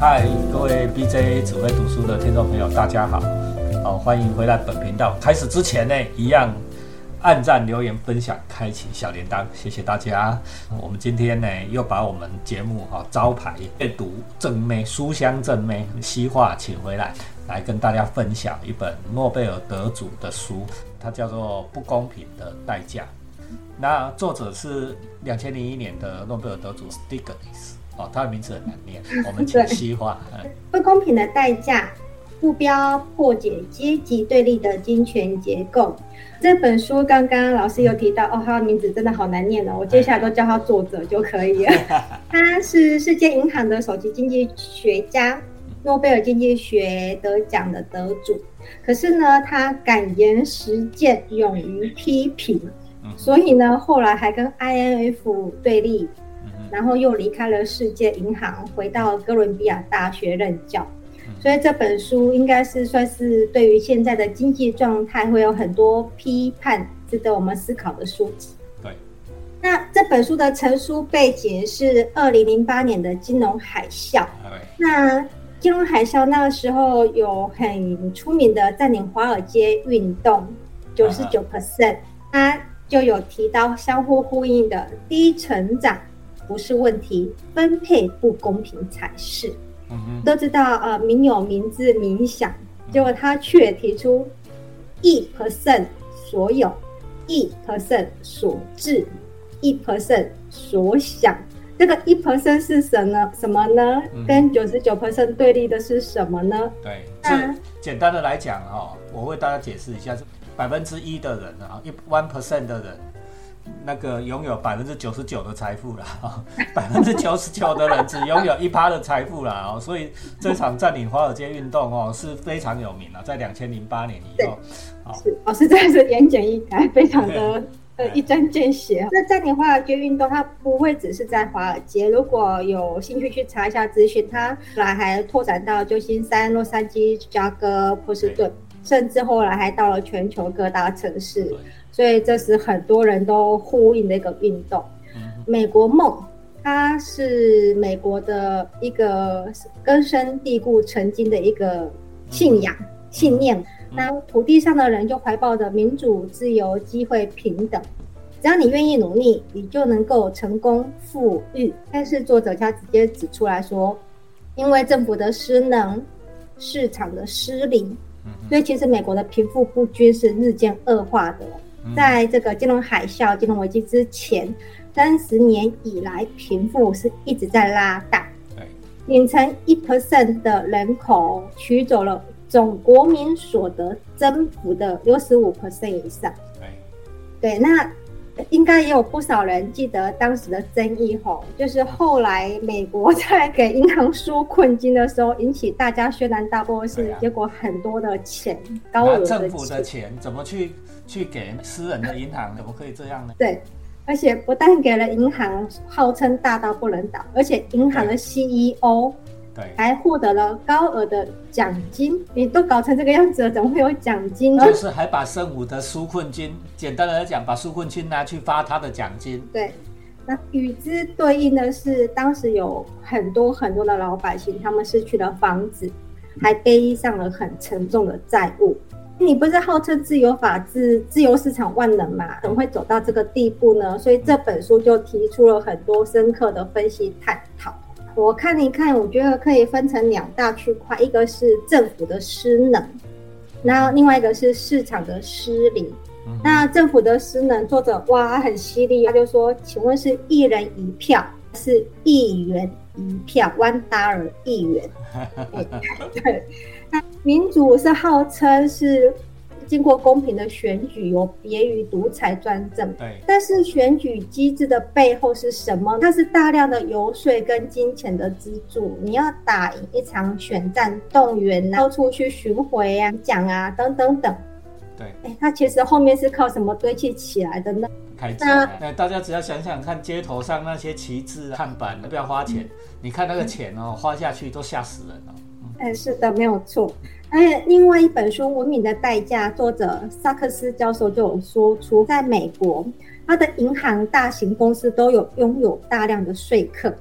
嗨，各位 BJ 只会读书的听众朋友，大家好，好欢迎回来本频道。开始之前呢，一样按赞、留言、分享、开启小铃铛，谢谢大家。我们今天呢，又把我们节目哈招牌阅读正妹书香正妹西化请回来，来跟大家分享一本诺贝尔得主的书，它叫做《不公平的代价》。那作者是两千零一年的诺贝尔得主 Stiglitz。哦，他的名字很难念，我们请西化。不公平的代价，目标破解阶级对立的金权结构。这本书刚刚老师有提到，哦，他的名字真的好难念哦，我接下来都叫他作者就可以了。他是世界银行的首席经济学家，诺贝尔经济学得奖的得主。可是呢，他敢言实践，勇于批评，所以呢，后来还跟 INF 对立。然后又离开了世界银行，回到哥伦比亚大学任教。所以这本书应该是算是对于现在的经济状态会有很多批判，值得我们思考的书籍。对。那这本书的成书背景是二零零八年的金融海啸。那金融海啸那个时候有很出名的占领华尔街运动，九十九 percent，它就有提到相互呼应的低成长。不是问题，分配不公平才是。都知道，呃，民有民治民享，结果他却提出一 percent 所有，一 percent 所治，一 percent 所想。这个一 percent 是什么？什么呢？跟九十九 percent 对立的是什么呢？对，这简单的来讲哦，我为大家解释一下，是百分之一的人啊，一 one percent 的人。那个拥有百分之九十九的财富了啊，百分之九十九的人只拥有一趴的财富了哦，所以这场占领华尔街运动哦是非常有名了，在两千零八年以后，是老师真的是言简意赅，非常的呃一针见血。那占领华尔街运动它不会只是在华尔街，如果有兴趣去查一下资讯，它来还拓展到旧金山、洛杉矶、芝加哥、波士顿，甚至后来还到了全球各大城市。所以这是很多人都呼应的一个运动。美国梦，它是美国的一个根深蒂固、曾经的一个信仰、信念。那土地上的人就怀抱着民主、自由、机会、平等，只要你愿意努力，你就能够成功富裕。但是作者他直接指出来说，因为政府的失能、市场的失灵，所以其实美国的贫富不均是日渐恶化的。在这个金融海啸、金融危机之前，三十年以来，贫富是一直在拉大。对，顶层一 percent 的人口取走了总国民所得增幅的六十五 percent 以上。对，对，那应该也有不少人记得当时的争议吼，就是后来美国在给银行纾困金的时候，引起大家轩然大波，是结果很多的钱，高额的政府的钱怎么去？去给私人的银行，怎么可以这样呢？对，而且不但给了银行号称大到不能倒，而且银行的 CEO 对还获得了高额的奖金。你都搞成这个样子了，怎么会有奖金呢？就是还把生五的纾困金，简单的来讲，把纾困金拿去发他的奖金。对，那与之对应的是，当时有很多很多的老百姓，他们失去了房子，还背上了很沉重的债务。你不是号称自由法治、自由市场万能嘛？怎么会走到这个地步呢？所以这本书就提出了很多深刻的分析探讨。我看一看，我觉得可以分成两大区块，一个是政府的失能，那另外一个是市场的失灵。那政府的失能，作者哇很犀利，他就说：“请问是一人一票，是一元一票，one dollar 一元？” 对。那民主是号称是经过公平的选举，有别于独裁专政。对，但是选举机制的背后是什么？它是大量的游说跟金钱的资助。你要打赢一场选战，动员到处去巡回啊、讲啊等等等。对，哎，它其实后面是靠什么堆砌起来的呢？开那那大家只要想想看，街头上那些旗帜、看板，要不要花钱？你看那个钱哦，花下去都吓死人了。哎，是的，没有错。哎，另外一本书《文明的代价》，作者萨克斯教授就有说出，在美国，他的银行、大型公司都有拥有大量的说客，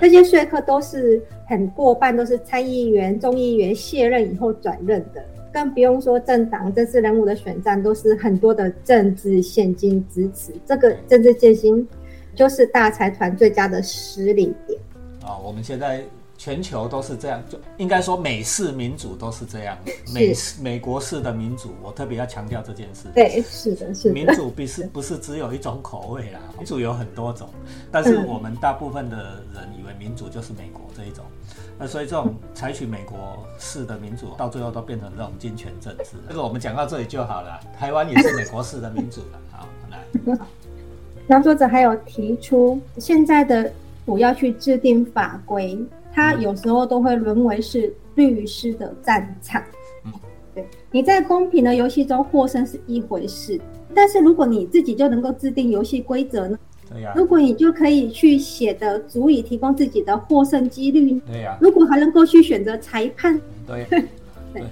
这些说客都是很过半都是参议员、众议员卸任以后转任的，更不用说政党政治人物的选战都是很多的政治现金支持，这个政治现金就是大财团最佳的失利点。啊，我们现在。全球都是这样，就应该说美式民主都是这样。美美国式的民主，我特别要强调这件事。对，是的，是的。民主不是不是只有一种口味啦，民主有很多种。但是我们大部分的人以为民主就是美国这一种，那所以这种采取美国式的民主，到最后都变成这种金权政治。这个我们讲到这里就好了。台湾也是美国式的民主了。好，来。那作者还有提出，现在的我要去制定法规。他有时候都会沦为是律师的战场。嗯，对，你在公平的游戏中获胜是一回事，但是如果你自己就能够制定游戏规则呢？对呀。如果你就可以去写的足以提供自己的获胜几率，对呀。如果还能够去选择裁判，对，对。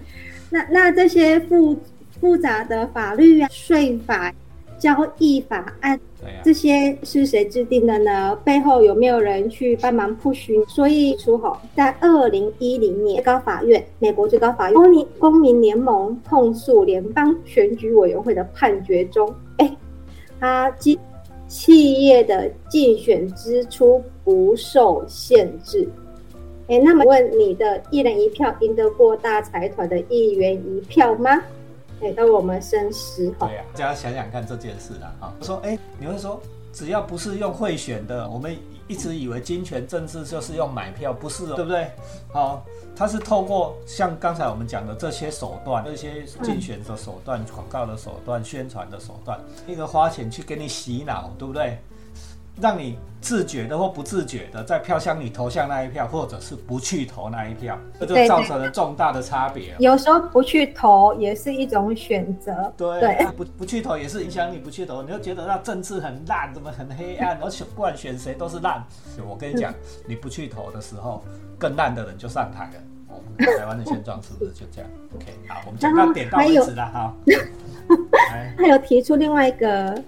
那那这些复复杂的法律啊、税法。交易法案，这些是谁制定的呢？背后有没有人去帮忙铺寻？所以出口在二零一零年，最高法院，美国最高法院公民公民联盟控诉联邦选举委员会的判决中，哎，他企企业的竞选支出不受限制。哎，那么问你的一人一票赢得过大财团的一元一票吗？给到我们深思哈。对呀，大家想想看这件事啦哈。说哎，你会说只要不是用贿选的，我们一直以为金权政治就是用买票，不是，对不对？好，它是透过像刚才我们讲的这些手段，这些竞选的手段、广告的手段、宣传的手段，一个花钱去给你洗脑，对不对？让你自觉的或不自觉的在票箱里投向那一票，或者是不去投那一票，这就造成了重大的差别。有时候不去投也是一种选择。对，不不去投也是影响你不去投，你就觉得那政治很烂，怎么很黑暗，而且不管选谁都是烂。我跟你讲，你不去投的时候，更烂的人就上台了。我们台湾的现状是不是就这样？OK，好，我们讲到点到为止了哈。他 有提出另外一个。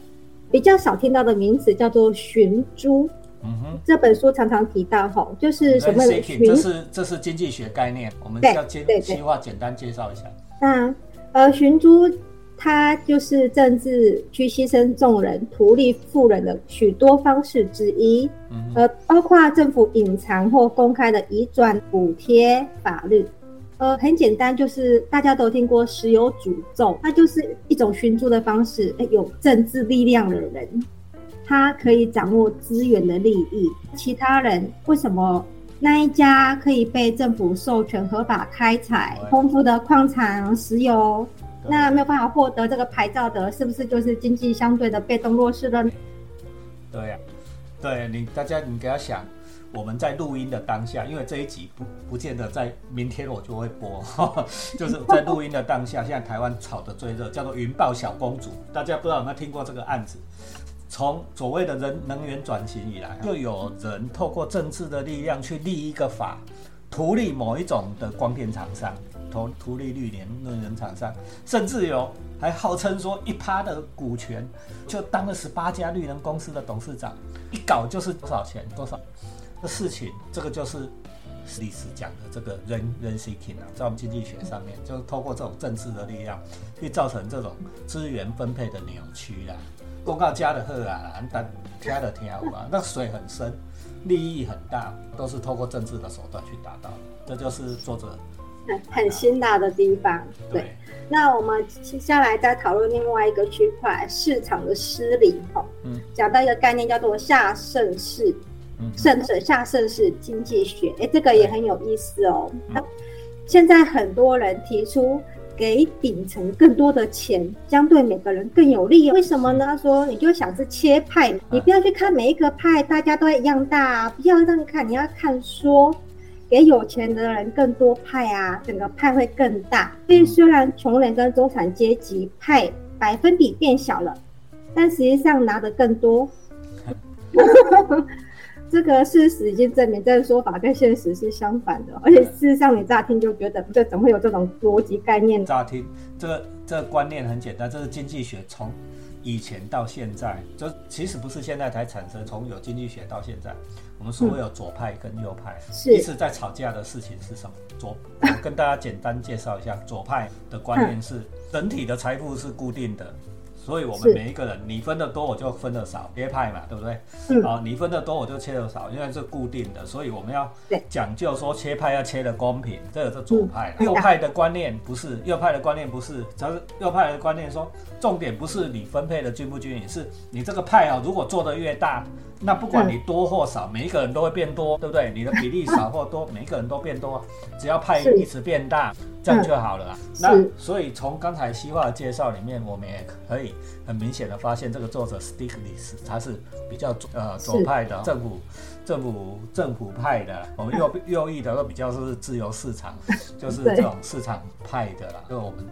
比较少听到的名词叫做寻租，嗯哼，这本书常常提到哈，就是什么寻？这是这是经济学概念，我们要简细化简单介绍一下。那呃，寻租它就是政治去牺牲众人、图利富人的许多方式之一，呃，包括政府隐藏或公开的移转补贴法律。呃，很简单，就是大家都听过石油诅咒，它就是一种寻租的方式。有政治力量的人，他可以掌握资源的利益。其他人为什么那一家可以被政府授权合法开采丰富的矿产石油，那没有办法获得这个牌照的，是不是就是经济相对的被动弱势了？对呀，对你大家你给他想。我们在录音的当下，因为这一集不不见得在明天我就会播，就是在录音的当下，现在台湾炒的最热，叫做云豹小公主，大家不知道有没有听过这个案子？从所谓的人能源转型以来，就有人透过政治的力量去立一个法，图利某一种的光电厂商，图图利绿能能源厂商，甚至有还号称说一趴的股权，就当了十八家绿能公司的董事长，一搞就是多少钱多少。的事情，这个就是历史讲的这个人人 seeking 啊，在我们经济学上面，就是透过这种政治的力量，去造成这种资源分配的扭曲啦。公告加的赫啊，但加的挺好啊，那水很深，利益很大，都是透过政治的手段去达到的。这就是作者很很辛辣的地方。对，那我们接下来再讨论另外一个区块，市场的失灵哈。嗯，讲到一个概念叫做下盛世。盛世下盛世经济学，哎，这个也很有意思哦。现在很多人提出给顶层更多的钱，将对每个人更有利。为什么呢？说你就想是切派，你不要去看每一个派大家都一样大，不要这样看，你要看说给有钱的人更多派啊，整个派会更大。所以虽然穷人跟中产阶级派百分比变小了，但实际上拿的更多。这个事实已经证明，这个说法跟现实是相反的。而且事实上，你乍听就觉得，这怎么会有这种逻辑概念？乍听，这个这个观念很简单，这是经济学从以前到现在，就其实不是现在才产生，从有经济学到现在，我们所谓有左派跟右派，一直在吵架的事情是什么？左，我跟大家简单介绍一下，左派的观念是整体的财富是固定的。所以，我们每一个人，你分的多，我就分的少，别派嘛，对不对？嗯。啊，你分的多，我就切的少，因为是固定的。所以我们要讲究说切派要切的公平，这个是左派。右派的观念不是，右派的观念不是，只是右派的观念说，重点不是你分配的均不均匀，是你这个派啊，如果做的越大，那不管你多或少，每一个人都会变多，对不对？你的比例少或多，每一个人都变多，只要派一直变大。这样就好了啦。那所以从刚才西化的介绍里面，我们也可以很明显的发现，这个作者 Stiglitz 他是比较呃左派的政府政府政府派的，我们右右翼的都比较是自由市场，就是这种市场派的啦。就我们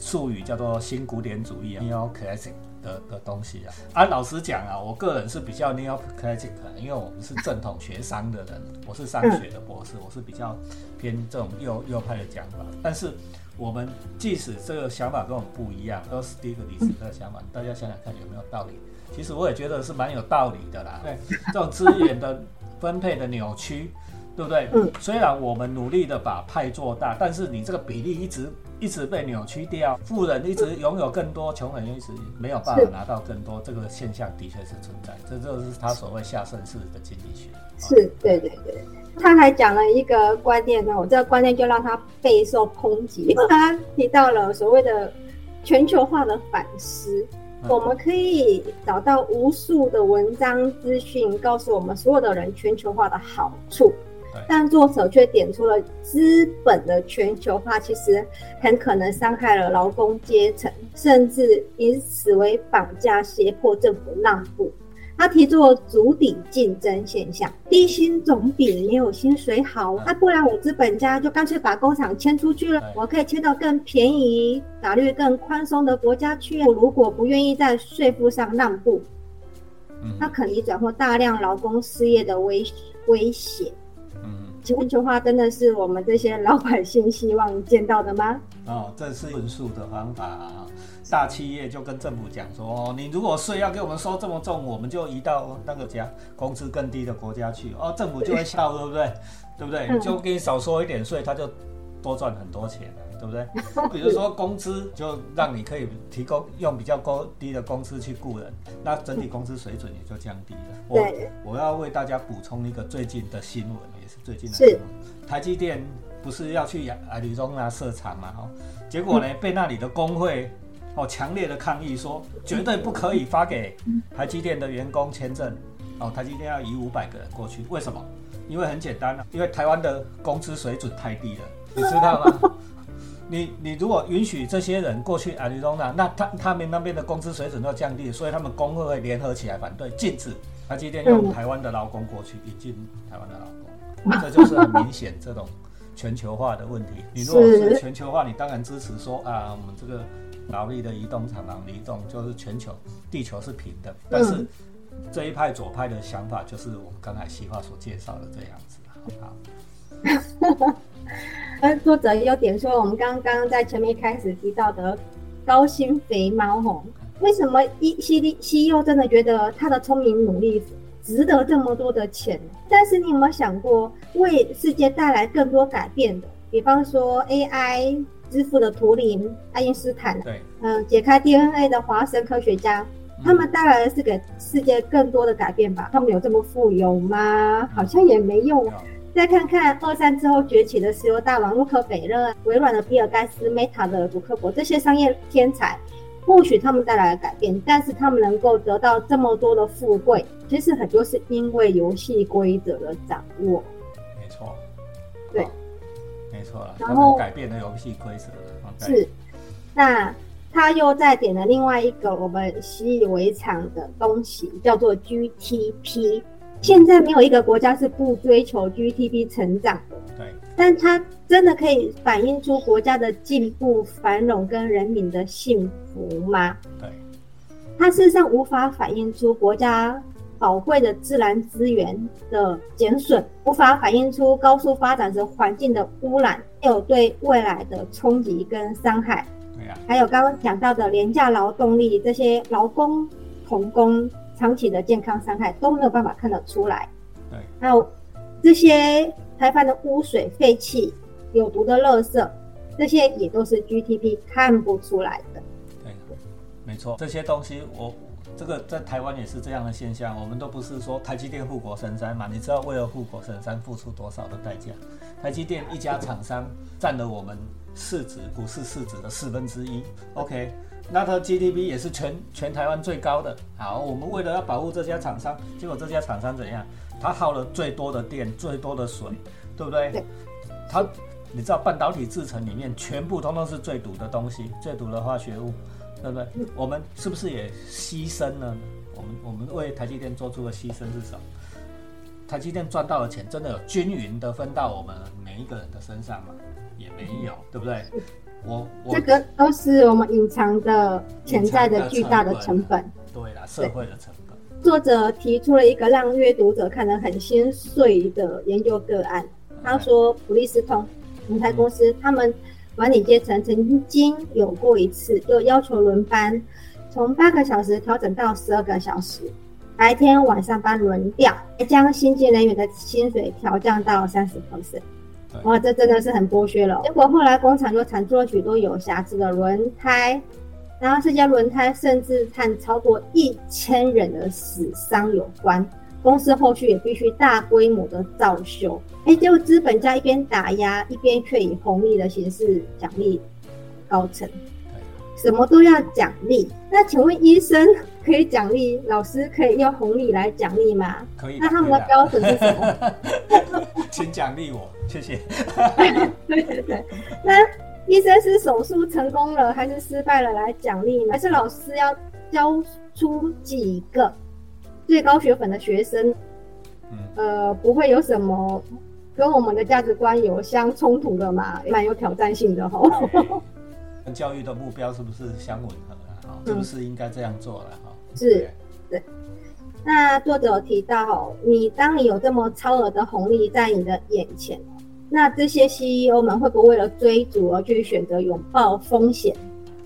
术语叫做新古典主义 （Neo Classic） 的的东西啊。按老实讲啊，我个人是比较 Neo Classic，因为我们是正统学商的人，我是商学的博士，我是比较。偏这种右右派的讲法，但是我们即使这个想法跟我们不一样，都是第一个历史的想法，大家想想看有没有道理？其实我也觉得是蛮有道理的啦。对，这种资源的分配的扭曲，对不对？嗯。虽然我们努力的把派做大，但是你这个比例一直一直被扭曲掉，富人一直拥有更多，穷人一直没有办法拿到更多，这个现象的确是存在。这就是他所谓下盛世的经济学。是，对对对。他还讲了一个观念呢，我这个观念就让他备受抨击。他提到了所谓的全球化的反思，我们可以找到无数的文章资讯，告诉我们所有的人全球化的好处，但作者却点出了资本的全球化其实很可能伤害了劳工阶层，甚至以此为绑架，胁迫政府让步。他提出了足底竞争现象，低薪总比没有薪水好。那不然我资本家就干脆把工厂迁出去了，我可以迁到更便宜、法律更宽松的国家去。我如果不愿意在税负上让步，那可能转获大量劳工失业的威威胁。嗯，全球化真的是我们这些老百姓希望见到的吗？哦，这是论述的方法。大企业就跟政府讲说：“哦，你如果税要给我们收这么重，我们就移到那个家工资更低的国家去。哦，政府就会笑，对不对？对不对？就给你少收一点税，他就多赚很多钱了，对不对？比如说工资，就让你可以提供用比较高低的工资去雇人，那整体工资水准也就降低了。我我要为大家补充一个最近的新闻，也是最近的。台积电不是要去亚亚利中那设厂嘛？哦，结果呢，被那里的工会。哦，强烈的抗议说，绝对不可以发给台积电的员工签证。哦，台积电要移五百个人过去，为什么？因为很简单啊，因为台湾的工资水准太低了，你知道吗？你你如果允许这些人过去阿里中纳，那他他们那边的工资水准都降低，所以他们工会会联合起来反对，禁止台积电用台湾的劳工过去引进台湾的劳工，这就是很明显这种全球化的问题。你如果是全球化，你当然支持说啊，我们这个。劳力的移动、常常移动，就是全球地球是平的。但是这一派左派的想法，就是我们刚才西化所介绍的这样子。好，那作者有点说，我们刚刚在前面开始提到的高薪肥猫吼，为什么一西利西柚真的觉得他的聪明努力值得这么多的钱？但是你有没有想过，为世界带来更多改变的，比方说 AI？支付的图灵、爱因斯坦，对，嗯，解开 DNA 的华生科学家，他们带来的是给世界更多的改变吧？他们有这么富有吗？好像也没用。再看看二战之后崛起的石油大王洛克菲勒、微软的比尔盖茨、Meta 的祖克伯这些商业天才，或许他们带来了改变，但是他们能够得到这么多的富贵，其实很多是因为游戏规则的掌握。没错，对。没错了，然后改变了游戏规则是，那他又再点了另外一个我们习以为常的东西，叫做 GTP。现在没有一个国家是不追求 GDP 成长的。对，但它真的可以反映出国家的进步、繁荣跟人民的幸福吗？对，它事实上无法反映出国家。宝贵的自然资源的减损，无法反映出高速发展时环境的污染，还有对未来的冲击跟伤害。对呀，还有刚刚讲到的廉价劳动力，这些劳工、童工长期的健康伤害都没有办法看得出来。对，还有这些排放的污水、废气、有毒的垃圾，这些也都是 GTP 看不出来的。对，没错，这些东西我这个在台湾也是这样的现象。我们都不是说台积电护国神山嘛？你知道为了护国神山付出多少的代价？台积电一家厂商占了我们市值股市市值的四分之一。OK，那它 GDP 也是全全台湾最高的。好，我们为了要保护这家厂商，结果这家厂商怎样？它耗了最多的电，最多的水，对不对？对。它，你知道半导体制成里面全部通通是最毒的东西，最毒的化学物。对不对？我们是不是也牺牲了呢？我们我们为台积电做出的牺牲是什么？台积电赚到的钱真的有均匀的分到我们每一个人的身上吗？也没有，对不对？我我这个都是我们隐藏的潜在的巨大的成本。对啦，社会的成本。作者提出了一个让阅读者看得很心碎的研究个案。他说，普利斯通轮胎公司他们。管理阶层曾经有过一次，又要求轮班，从八个小时调整到十二个小时，白天晚上班轮调，将新进人员的薪水调降到三十 percent。哇，这真的是很剥削了。结果后来工厂就产出了许多有瑕疵的轮胎，然后这家轮胎甚至和超过一千人的死伤有关。公司后续也必须大规模的造修，哎，结果资本家一边打压，一边却以红利的形式奖励高层，什么都要奖励。那请问医生 可以奖励，老师可以用红利来奖励吗？可以。那他们的标准是什么？请奖励我，谢谢。对对对。那医生是手术成功了还是失败了来奖励呢？还是老师要教出几个？最高学粉的学生，呃，不会有什么跟我们的价值观有相冲突的嘛？蛮有挑战性的哈。跟教育的目标是不是相吻合了？哈，是不是应该这样做了？哈，是，对。那作者提到，你当你有这么超额的红利在你的眼前，那这些 CEO 们会不会为了追逐而去选择拥抱风险？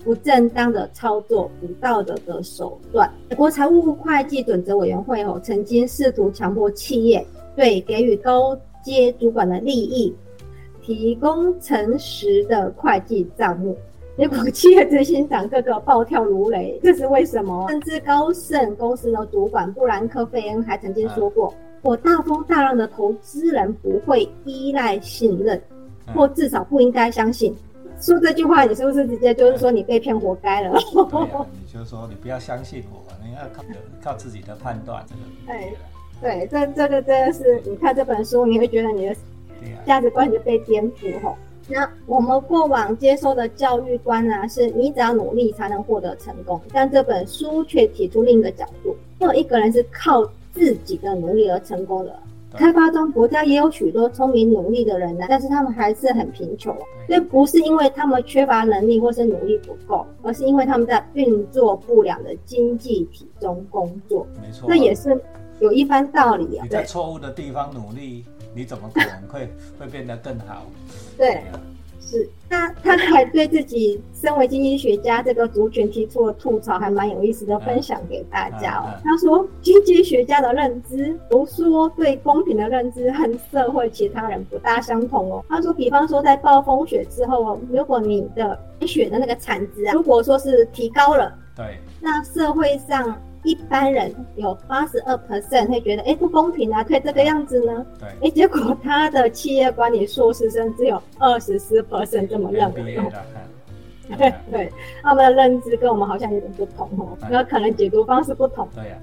不正当的操作、不道德的手段。美国财务会计准则委员会哦，曾经试图强迫企业对给予高阶主管的利益提供诚实的会计账目，结果 企业执行长个个暴跳如雷。这是为什么？甚至高盛公司的主管布兰克·费恩还曾经说过：“我大风大浪的投资人不会依赖信任，或至少不应该相信。”说这句话，你是不是直接就是说你被骗活该了？你就说你不要相信我，你要靠靠自己的判断。这个，哎，对，这这个真的是，你看这本书，你会觉得你的价值观就被颠覆吼。那我们过往接受的教育观呢，是你只要努力才能获得成功，但这本书却提出另一个角度，没有一个人是靠自己的努力而成功的。开发中国家也有许多聪明努力的人呢，但是他们还是很贫穷。这不是因为他们缺乏能力或是努力不够，而是因为他们在运作不良的经济体中工作。没错，那也是有一番道理啊。你在错误的地方努力，你怎么可能会会变得更好？对。是，那他还对自己身为经济学家这个族群提出了吐槽，还蛮有意思的，分享给大家哦。他说，经济学家的认知，如说对公平的认知和社会其他人不大相同哦。他说，比方说在暴风雪之后哦，如果你的雪的那个产值啊，如果说是提高了，对，那社会上。一般人有八十二 percent 会觉得，哎，不公平啊，可以这个样子呢？对，哎，结果他的企业管理硕士生只有二十四 percent 这么认为。对对，他们的认知跟我们好像有点不同哦，那可能解读方式不同。对呀，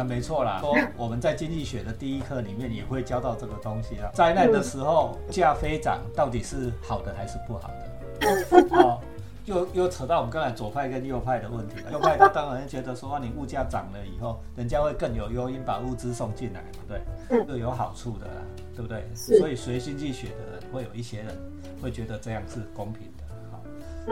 啊，没错啦。说我们在经济学的第一课里面也会教到这个东西啦。灾难的时候，价飞涨到底是好的还是不好的？哦。又又扯到我们刚才左派跟右派的问题了。右派他当然觉得说，你物价涨了以后，人家会更有诱因把物资送进来嘛，对，这有好处的啦，对不对？所以学经济学的人会有一些人会觉得这样是公平的，好，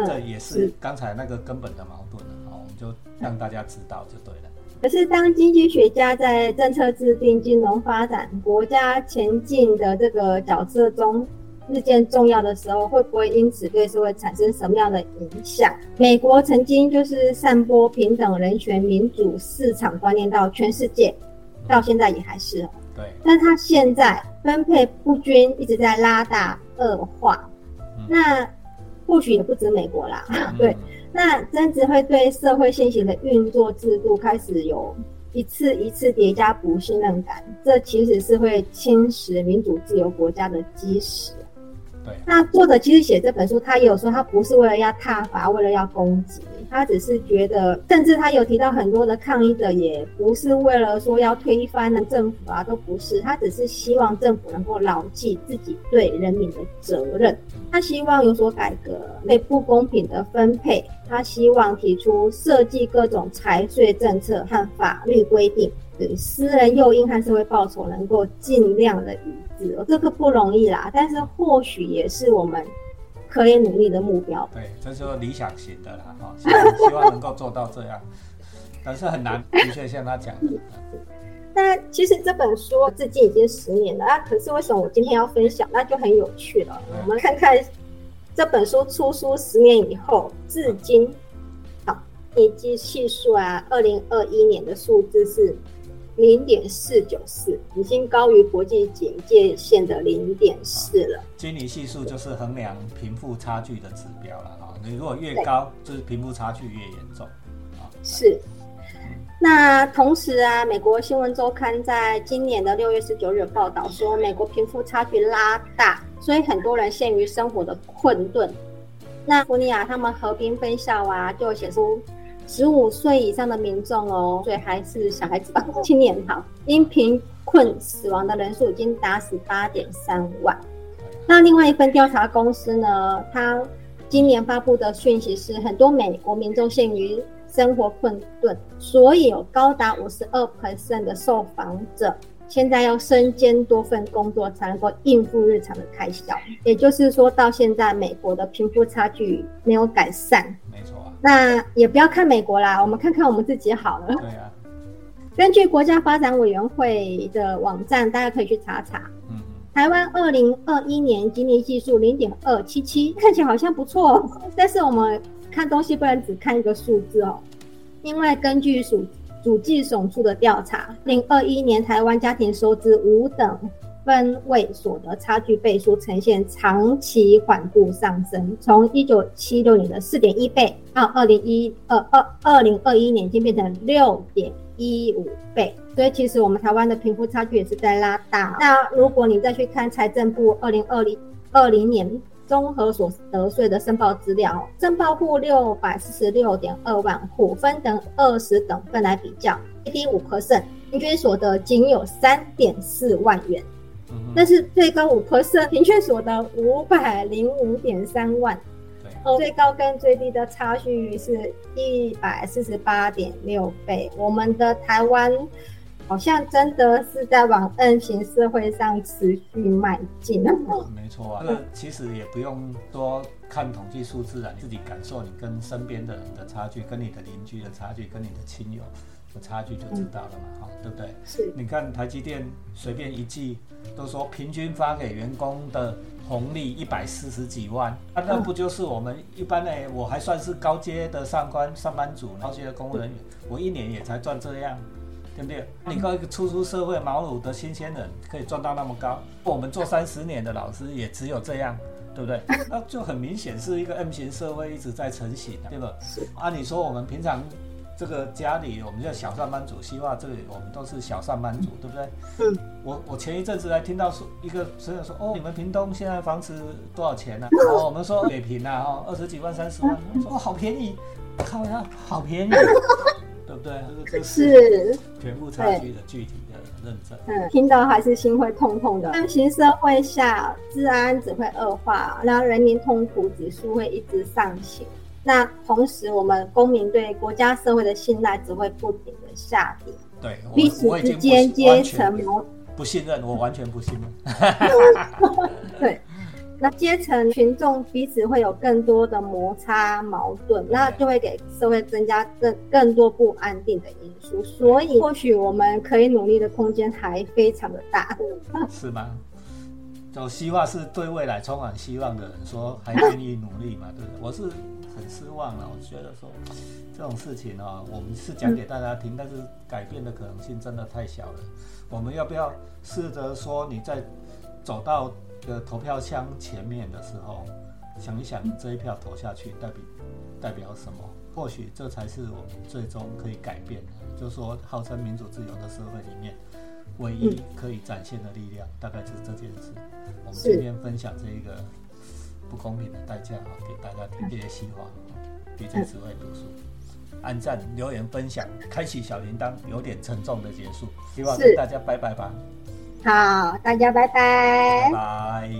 这也是刚才那个根本的矛盾好，我们就让大家知道就对了。可是当经济学家在政策制定、金融发展、国家前进的这个角色中，日渐重要的时候，会不会因此对社会产生什么样的影响？美国曾经就是散播平等、人权、民主、市场观念到全世界，到现在也还是。对。但他现在分配不均，一直在拉大恶化。那或许也不止美国啦，对。那真只会对社会现行的运作制度开始有一次一次叠加不信任感，这其实是会侵蚀民主自由国家的基石。那作者其实写这本书，他也有说他不是为了要挞伐，为了要攻击。他只是觉得，甚至他有提到很多的抗议者，也不是为了说要推翻的政府啊，都不是。他只是希望政府能够牢记自己对人民的责任。他希望有所改革，被不公平的分配。他希望提出设计各种财税政策和法律规定，对私人诱因和社会报酬能够尽量的一致。这个不容易啦，但是或许也是我们。可以努力的目标，对，这是理想型的啦，哈，希望希望能够做到这样，但是很难，的确像他讲的。那其实这本书至今已经十年了啊，可是为什么我今天要分享？那就很有趣了。我们看看这本书出书十年以后，至今，好，以及系数啊，二零二一年的数字是。零点四九四，已经高于国际警戒线的零点四了。基尼系数就是衡量贫富差距的指标了啊，你如果越高，就是贫富差距越严重啊。是。那同时啊，美国新闻周刊在今年的六月十九日报道说，美国贫富差距拉大，所以很多人陷于生活的困顿。那福尼亚他们和平分校啊，就写出。十五岁以上的民众哦，所以还是小孩子吧，青年好，因贫困死亡的人数已经达十八点三万。那另外一份调查公司呢，它今年发布的讯息是，很多美国民众陷于生活困顿，所以有高达五十二 percent 的受访者现在要身兼多份工作才能够应付日常的开销。也就是说到现在，美国的贫富差距没有改善。没错。那也不要看美国啦，我们看看我们自己好了。对啊。根据国家发展委员会的网站，大家可以去查查。嗯。台湾二零二一年吉尼系数零点二七七，看起来好像不错，但是我们看东西不能只看一个数字哦。另外根据属主计总处的调查，零二一年台湾家庭收支五等。分位所得差距倍数呈现长期缓步上升，从一九七六年的四点一倍到二零一二二二零二一年已经变成六点一五倍，所以其实我们台湾的贫富差距也是在拉大。那如果你再去看财政部二零二零二零年综合所得税的申报资料，申报户六百四十六点二万户，分等二十等份来比较，最低五颗星平均所得仅有三点四万元。但是最高五 percent，平均所得五百零五点三万，对，最高跟最低的差距是一百四十八点六倍。我们的台湾好像真的是在往 N 型社会上持续迈进。没错啊，这其实也不用多看统计数字啊，你自己感受你跟身边的人的差距，跟你的邻居的差距，跟你的亲友的。差距就知道了嘛，哈，对不对？是。你看台积电随便一季都说平均发给员工的红利一百四十几万，那那不就是我们一般呢？我还算是高阶的上官上班族，高阶的公务人员，我一年也才赚这样，对不对？你靠一个初出社会茅庐的新鲜人可以赚到那么高，我们做三十年的老师也只有这样，对不对？那就很明显是一个 M 型社会一直在成型，对吧？是。按理说我们平常。这个家里我们叫小上班族，希望这里我们都是小上班族，对不对？嗯。我我前一阵子还听到说一个朋友说，哦，你们屏东现在房子多少钱呢？哦，我们说北平啊，哦，二十几万、三十万，说哦，好便宜，靠呀，好便宜，对不对？这个是全部差距的具体的认证。嗯，听到还是心会痛痛的。但行社会下，治安只会恶化，然后人民痛苦指数会一直上行。那同时，我们公民对国家社会的信赖只会不停的下跌。对，彼此之间阶层矛不信任，我完全不信任。对，那阶层群众彼此会有更多的摩擦矛盾，那就会给社会增加更更多不安定的因素。所以，或许我们可以努力的空间还非常的大。是吗？走希望是对未来充满希望的人，说还愿意努力嘛，对不对？我是很失望了，我觉得说这种事情啊，我们是讲给大家听，但是改变的可能性真的太小了。我们要不要试着说，你在走到的投票箱前面的时候，想一想这一票投下去代表代表什么？或许这才是我们最终可以改变的。就说号称民主自由的社会里面。唯一可以展现的力量，大概就是这件事。我们今天分享这一个不公平的代价啊，给大家听这些细话。DJ 只会读书，按赞、留言、分享，开启小铃铛，有点沉重的结束。希望跟大家拜拜吧。好，大家拜拜。拜。